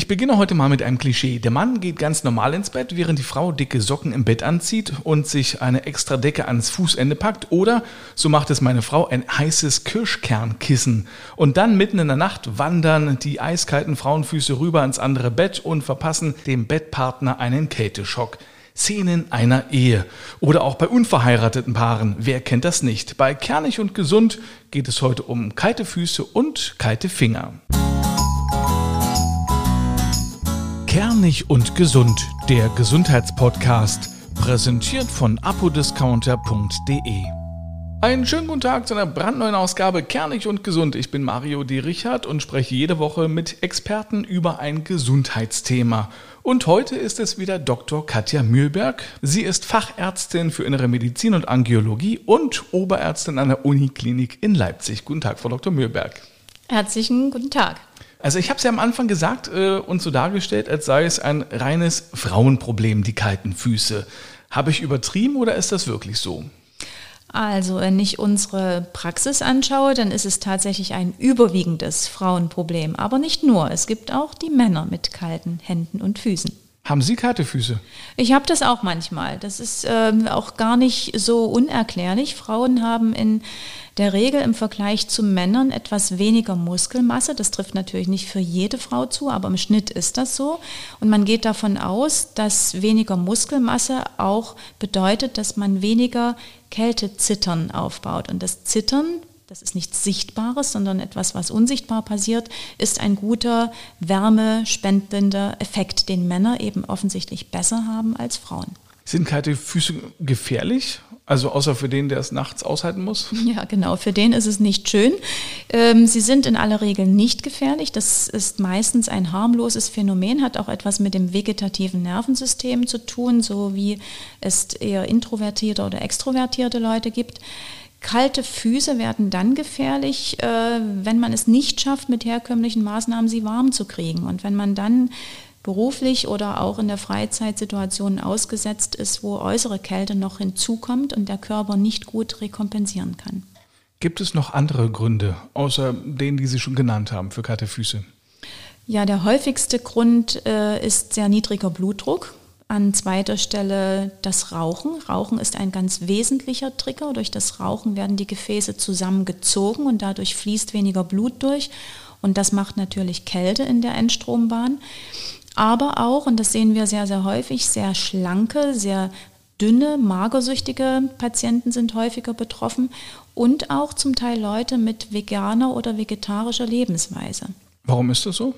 Ich beginne heute mal mit einem Klischee. Der Mann geht ganz normal ins Bett, während die Frau dicke Socken im Bett anzieht und sich eine extra Decke ans Fußende packt. Oder, so macht es meine Frau, ein heißes Kirschkernkissen. Und dann mitten in der Nacht wandern die eiskalten Frauenfüße rüber ins andere Bett und verpassen dem Bettpartner einen Kälteschock. Szenen einer Ehe. Oder auch bei unverheirateten Paaren. Wer kennt das nicht? Bei Kernig und Gesund geht es heute um kalte Füße und kalte Finger. Kernig und Gesund, der Gesundheitspodcast, präsentiert von apodiscounter.de. Einen schönen guten Tag zu einer brandneuen Ausgabe Kernig und Gesund. Ich bin Mario D. Richard und spreche jede Woche mit Experten über ein Gesundheitsthema. Und heute ist es wieder Dr. Katja Mühlberg. Sie ist Fachärztin für Innere Medizin und Angiologie und Oberärztin an der Uniklinik in Leipzig. Guten Tag, Frau Dr. Mühlberg. Herzlichen guten Tag. Also ich habe es ja am Anfang gesagt äh, und so dargestellt, als sei es ein reines Frauenproblem, die kalten Füße. Habe ich übertrieben oder ist das wirklich so? Also wenn ich unsere Praxis anschaue, dann ist es tatsächlich ein überwiegendes Frauenproblem. Aber nicht nur, es gibt auch die Männer mit kalten Händen und Füßen. Haben Sie kalte Füße? Ich habe das auch manchmal. Das ist ähm, auch gar nicht so unerklärlich. Frauen haben in der Regel im Vergleich zu Männern etwas weniger Muskelmasse. Das trifft natürlich nicht für jede Frau zu, aber im Schnitt ist das so. Und man geht davon aus, dass weniger Muskelmasse auch bedeutet, dass man weniger Kältezittern aufbaut. Und das Zittern das ist nichts Sichtbares, sondern etwas, was unsichtbar passiert, ist ein guter wärmespendender Effekt, den Männer eben offensichtlich besser haben als Frauen. Sind kalte Füße gefährlich? Also außer für den, der es nachts aushalten muss? Ja, genau, für den ist es nicht schön. Ähm, sie sind in aller Regel nicht gefährlich. Das ist meistens ein harmloses Phänomen, hat auch etwas mit dem vegetativen Nervensystem zu tun, so wie es eher introvertierte oder extrovertierte Leute gibt. Kalte Füße werden dann gefährlich, äh, wenn man es nicht schafft, mit herkömmlichen Maßnahmen sie warm zu kriegen. Und wenn man dann beruflich oder auch in der Freizeitsituation ausgesetzt ist, wo äußere Kälte noch hinzukommt und der Körper nicht gut rekompensieren kann. Gibt es noch andere Gründe, außer denen, die Sie schon genannt haben, für kalte Füße? Ja, der häufigste Grund äh, ist sehr niedriger Blutdruck. An zweiter Stelle das Rauchen. Rauchen ist ein ganz wesentlicher Trigger. Durch das Rauchen werden die Gefäße zusammengezogen und dadurch fließt weniger Blut durch. Und das macht natürlich Kälte in der Endstrombahn. Aber auch, und das sehen wir sehr, sehr häufig, sehr schlanke, sehr dünne, magersüchtige Patienten sind häufiger betroffen und auch zum Teil Leute mit veganer oder vegetarischer Lebensweise. Warum ist das so?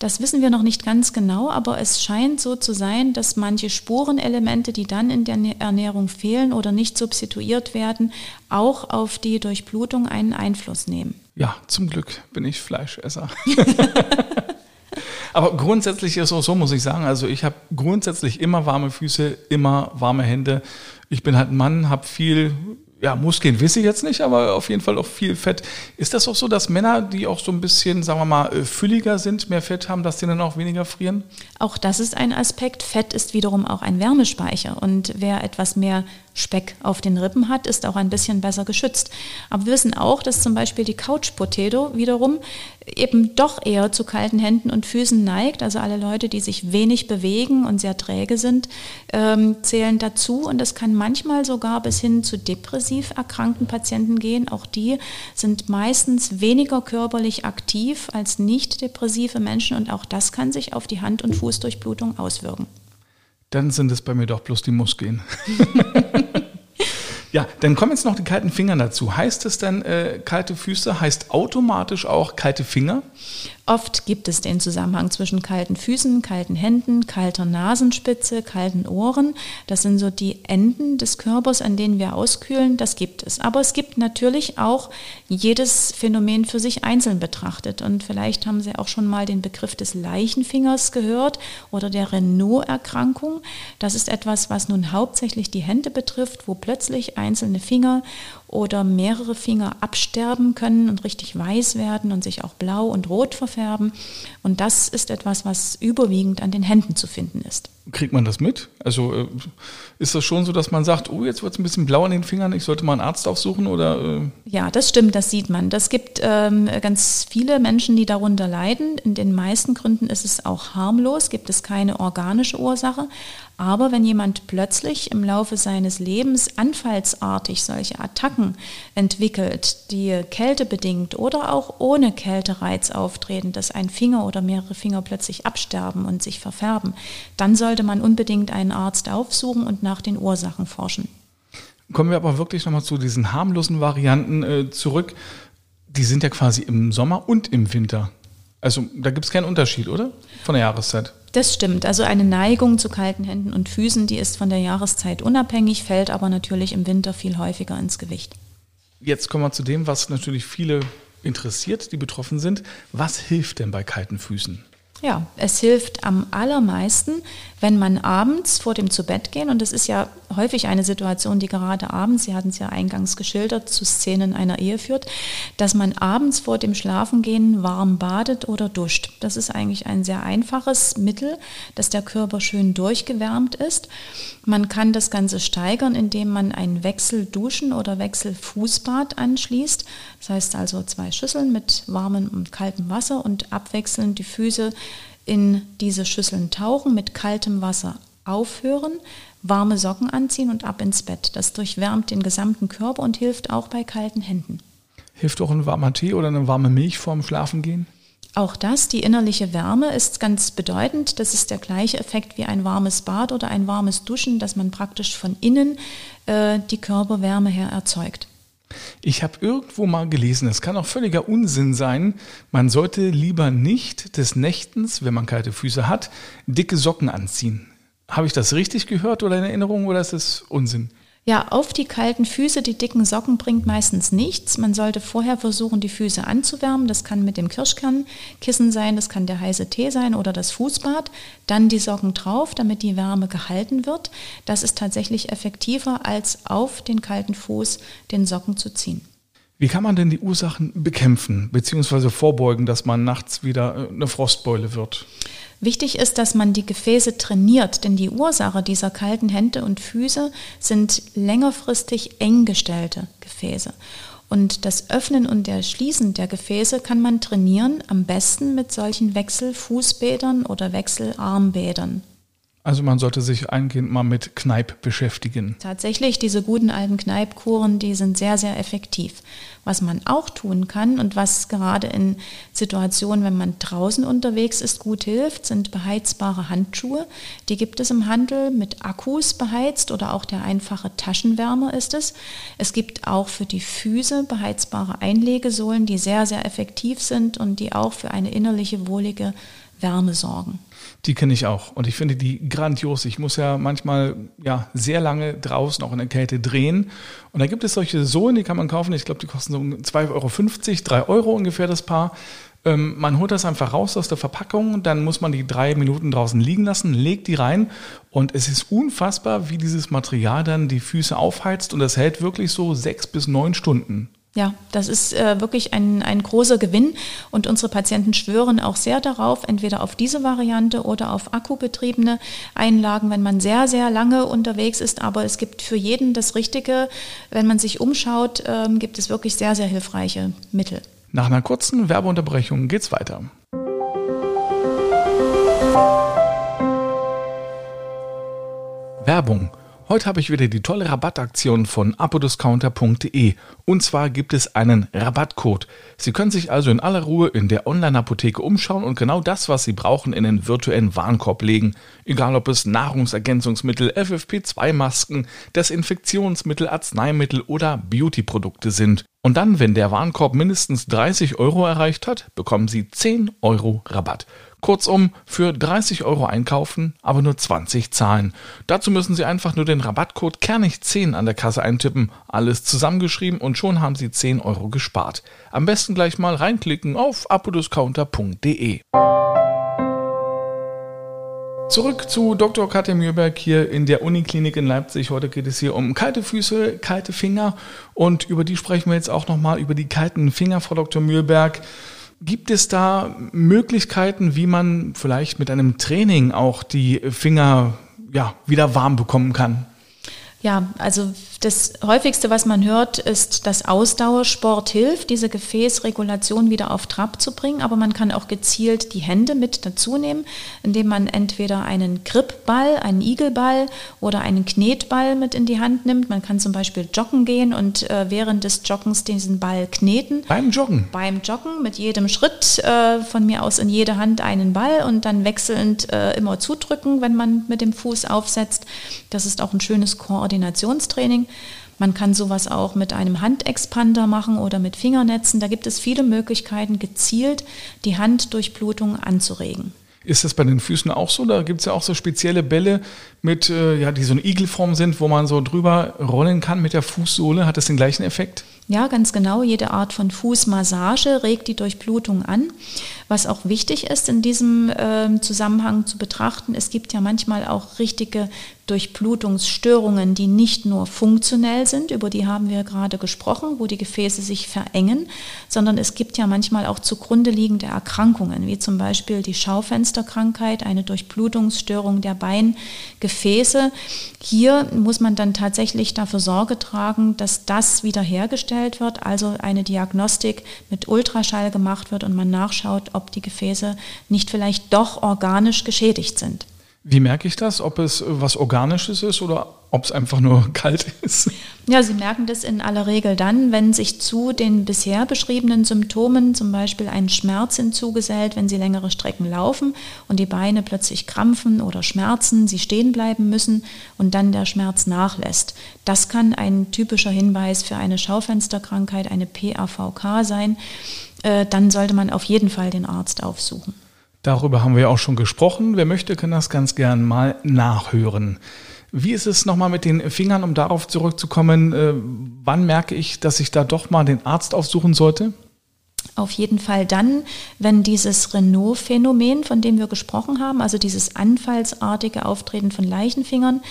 Das wissen wir noch nicht ganz genau, aber es scheint so zu sein, dass manche Spurenelemente, die dann in der Ernährung fehlen oder nicht substituiert werden, auch auf die Durchblutung einen Einfluss nehmen. Ja, zum Glück bin ich Fleischesser. Aber grundsätzlich ist es auch so, muss ich sagen. Also ich habe grundsätzlich immer warme Füße, immer warme Hände. Ich bin halt ein Mann, habe viel ja, Muskeln wisse ich jetzt nicht, aber auf jeden Fall auch viel Fett. Ist das auch so, dass Männer, die auch so ein bisschen, sagen wir mal, äh, fülliger sind, mehr Fett haben, dass die dann auch weniger frieren? Auch das ist ein Aspekt. Fett ist wiederum auch ein Wärmespeicher. Und wer etwas mehr Speck auf den Rippen hat, ist auch ein bisschen besser geschützt. Aber wir wissen auch, dass zum Beispiel die Couch Potato wiederum eben doch eher zu kalten Händen und Füßen neigt. Also alle Leute, die sich wenig bewegen und sehr träge sind, ähm, zählen dazu. Und das kann manchmal sogar bis hin zu depressiv erkrankten Patienten gehen. Auch die sind meistens weniger körperlich aktiv als nicht depressive Menschen. Und auch das kann sich auf die Hand- und Fußdurchblutung auswirken dann sind es bei mir doch bloß die Muskeln. ja, dann kommen jetzt noch die kalten Finger dazu. Heißt es denn, äh, kalte Füße heißt automatisch auch kalte Finger? Oft gibt es den Zusammenhang zwischen kalten Füßen, kalten Händen, kalter Nasenspitze, kalten Ohren. Das sind so die Enden des Körpers, an denen wir auskühlen. Das gibt es. Aber es gibt natürlich auch jedes Phänomen für sich einzeln betrachtet. Und vielleicht haben Sie auch schon mal den Begriff des Leichenfingers gehört oder der Renault-Erkrankung. Das ist etwas, was nun hauptsächlich die Hände betrifft, wo plötzlich einzelne Finger oder mehrere Finger absterben können und richtig weiß werden und sich auch blau und rot verfärben. Und das ist etwas, was überwiegend an den Händen zu finden ist. Kriegt man das mit? Also äh, ist das schon so, dass man sagt, oh, jetzt wird es ein bisschen blau an den Fingern, ich sollte mal einen Arzt aufsuchen oder? Äh? Ja, das stimmt, das sieht man. Das gibt ähm, ganz viele Menschen, die darunter leiden. In den meisten Gründen ist es auch harmlos, gibt es keine organische Ursache. Aber wenn jemand plötzlich im Laufe seines Lebens anfallsartig solche Attacken entwickelt, die kältebedingt oder auch ohne Kältereiz auftreten, dass ein Finger oder mehrere Finger plötzlich absterben und sich verfärben, dann sollte man unbedingt einen Arzt aufsuchen und nach den Ursachen forschen. Kommen wir aber wirklich nochmal zu diesen harmlosen Varianten äh, zurück. Die sind ja quasi im Sommer und im Winter. Also da gibt es keinen Unterschied, oder? Von der Jahreszeit. Das stimmt. Also eine Neigung zu kalten Händen und Füßen, die ist von der Jahreszeit unabhängig, fällt aber natürlich im Winter viel häufiger ins Gewicht. Jetzt kommen wir zu dem, was natürlich viele interessiert, die betroffen sind. Was hilft denn bei kalten Füßen? Ja, es hilft am allermeisten, wenn man abends vor dem Zubettgehen, und das ist ja häufig eine Situation, die gerade abends, Sie hatten es ja eingangs geschildert, zu Szenen einer Ehe führt, dass man abends vor dem Schlafengehen warm badet oder duscht. Das ist eigentlich ein sehr einfaches Mittel, dass der Körper schön durchgewärmt ist. Man kann das Ganze steigern, indem man ein Wechselduschen oder Wechselfußbad anschließt. Das heißt also zwei Schüsseln mit warmem und kaltem Wasser und abwechselnd die Füße in diese Schüsseln tauchen, mit kaltem Wasser aufhören, warme Socken anziehen und ab ins Bett. Das durchwärmt den gesamten Körper und hilft auch bei kalten Händen. Hilft auch ein warmer Tee oder eine warme Milch vorm Schlafengehen? Auch das, die innerliche Wärme, ist ganz bedeutend. Das ist der gleiche Effekt wie ein warmes Bad oder ein warmes Duschen, dass man praktisch von innen äh, die Körperwärme her erzeugt. Ich habe irgendwo mal gelesen, es kann auch völliger Unsinn sein, man sollte lieber nicht des Nächtens, wenn man kalte Füße hat, dicke Socken anziehen. Habe ich das richtig gehört oder in Erinnerung oder ist es Unsinn? Ja, auf die kalten Füße, die dicken Socken bringt meistens nichts. Man sollte vorher versuchen, die Füße anzuwärmen. Das kann mit dem Kirschkernkissen sein, das kann der heiße Tee sein oder das Fußbad. Dann die Socken drauf, damit die Wärme gehalten wird. Das ist tatsächlich effektiver, als auf den kalten Fuß den Socken zu ziehen. Wie kann man denn die Ursachen bekämpfen bzw. vorbeugen, dass man nachts wieder äh, eine Frostbeule wird? Wichtig ist, dass man die Gefäße trainiert, denn die Ursache dieser kalten Hände und Füße sind längerfristig eng gestellte Gefäße. Und das Öffnen und der Schließen der Gefäße kann man trainieren, am besten mit solchen Wechselfußbädern oder Wechselarmbädern. Also man sollte sich eingehend mal mit Kneipp beschäftigen. Tatsächlich, diese guten alten Kneippkuren, die sind sehr, sehr effektiv. Was man auch tun kann und was gerade in Situationen, wenn man draußen unterwegs ist, gut hilft, sind beheizbare Handschuhe. Die gibt es im Handel mit Akkus beheizt oder auch der einfache Taschenwärmer ist es. Es gibt auch für die Füße beheizbare Einlegesohlen, die sehr, sehr effektiv sind und die auch für eine innerliche wohlige Wärme sorgen. Die kenne ich auch und ich finde die grandios. Ich muss ja manchmal ja sehr lange draußen auch in der Kälte drehen und da gibt es solche Sohlen, die kann man kaufen. Ich glaube, die kosten so 2,50 Euro, 3 Euro ungefähr das Paar. Ähm, man holt das einfach raus aus der Verpackung, dann muss man die drei Minuten draußen liegen lassen, legt die rein und es ist unfassbar, wie dieses Material dann die Füße aufheizt und das hält wirklich so sechs bis neun Stunden. Ja, das ist äh, wirklich ein, ein großer Gewinn und unsere Patienten schwören auch sehr darauf, entweder auf diese Variante oder auf akkubetriebene Einlagen, wenn man sehr, sehr lange unterwegs ist. Aber es gibt für jeden das Richtige. Wenn man sich umschaut, äh, gibt es wirklich sehr, sehr hilfreiche Mittel. Nach einer kurzen Werbeunterbrechung geht's weiter. Werbung Heute habe ich wieder die tolle Rabattaktion von apodiscounter.de und zwar gibt es einen Rabattcode. Sie können sich also in aller Ruhe in der Online-Apotheke umschauen und genau das, was Sie brauchen, in den virtuellen Warenkorb legen. Egal ob es Nahrungsergänzungsmittel, FFP2-Masken, Desinfektionsmittel, Arzneimittel oder Beauty-Produkte sind. Und dann, wenn der Warenkorb mindestens 30 Euro erreicht hat, bekommen Sie 10 Euro Rabatt. Kurzum, für 30 Euro einkaufen, aber nur 20 zahlen. Dazu müssen Sie einfach nur den Rabattcode Kernig10 an der Kasse eintippen, alles zusammengeschrieben und schon haben Sie 10 Euro gespart. Am besten gleich mal reinklicken auf apodiscounter.de. Zurück zu Dr. Katja Mühlberg hier in der Uniklinik in Leipzig. Heute geht es hier um kalte Füße, kalte Finger und über die sprechen wir jetzt auch nochmal, über die kalten Finger, Frau Dr. Mühlberg. Gibt es da Möglichkeiten, wie man vielleicht mit einem Training auch die Finger ja, wieder warm bekommen kann? Ja, also das häufigste, was man hört, ist, dass Ausdauersport hilft, diese Gefäßregulation wieder auf Trab zu bringen. Aber man kann auch gezielt die Hände mit dazu nehmen, indem man entweder einen Gripball, einen Igelball oder einen Knetball mit in die Hand nimmt. Man kann zum Beispiel joggen gehen und äh, während des Joggens diesen Ball kneten. Beim Joggen? Beim Joggen mit jedem Schritt äh, von mir aus in jede Hand einen Ball und dann wechselnd äh, immer zudrücken, wenn man mit dem Fuß aufsetzt. Das ist auch ein schönes Koordinationstraining. Man kann sowas auch mit einem Handexpander machen oder mit Fingernetzen. Da gibt es viele Möglichkeiten, gezielt die Handdurchblutung anzuregen. Ist das bei den Füßen auch so? Da gibt es ja auch so spezielle Bälle, mit, äh, ja, die so eine Igelform sind, wo man so drüber rollen kann mit der Fußsohle. Hat das den gleichen Effekt? Ja, ganz genau. Jede Art von Fußmassage regt die Durchblutung an. Was auch wichtig ist in diesem äh, Zusammenhang zu betrachten, es gibt ja manchmal auch richtige Durchblutungsstörungen, die nicht nur funktionell sind, über die haben wir gerade gesprochen, wo die Gefäße sich verengen, sondern es gibt ja manchmal auch zugrunde liegende Erkrankungen, wie zum Beispiel die Schaufensterkrankheit, eine Durchblutungsstörung der Beingefäße. Hier muss man dann tatsächlich dafür Sorge tragen, dass das wiederhergestellt wird, also eine Diagnostik mit Ultraschall gemacht wird und man nachschaut, ob die Gefäße nicht vielleicht doch organisch geschädigt sind. Wie merke ich das? Ob es was Organisches ist oder ob es einfach nur kalt ist? Ja, Sie merken das in aller Regel dann, wenn sich zu den bisher beschriebenen Symptomen zum Beispiel ein Schmerz hinzugesellt, wenn Sie längere Strecken laufen und die Beine plötzlich krampfen oder schmerzen, Sie stehen bleiben müssen und dann der Schmerz nachlässt. Das kann ein typischer Hinweis für eine Schaufensterkrankheit, eine PAVK sein. Äh, dann sollte man auf jeden Fall den Arzt aufsuchen. Darüber haben wir auch schon gesprochen. Wer möchte, kann das ganz gern mal nachhören. Wie ist es nochmal mit den Fingern, um darauf zurückzukommen? Äh, wann merke ich, dass ich da doch mal den Arzt aufsuchen sollte? Auf jeden Fall dann, wenn dieses Renault-Phänomen, von dem wir gesprochen haben, also dieses anfallsartige Auftreten von Leichenfingern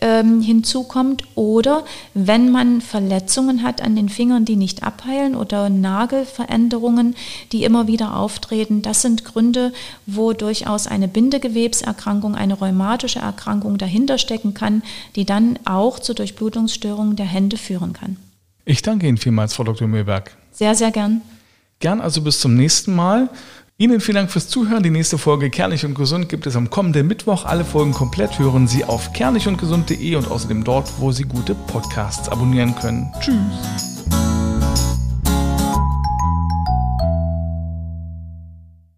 ähm, hinzukommt oder wenn man Verletzungen hat an den Fingern, die nicht abheilen oder Nagelveränderungen, die immer wieder auftreten. Das sind Gründe, wo durchaus eine Bindegewebserkrankung, eine rheumatische Erkrankung dahinter stecken kann, die dann auch zur Durchblutungsstörung der Hände führen kann. Ich danke Ihnen vielmals, Frau Dr. Mühlberg. Sehr, sehr gern. Gern also bis zum nächsten Mal. Ihnen vielen Dank fürs Zuhören. Die nächste Folge Kernig und Gesund gibt es am kommenden Mittwoch. Alle Folgen komplett hören Sie auf kernigundgesund.de und außerdem dort, wo Sie gute Podcasts abonnieren können. Tschüss.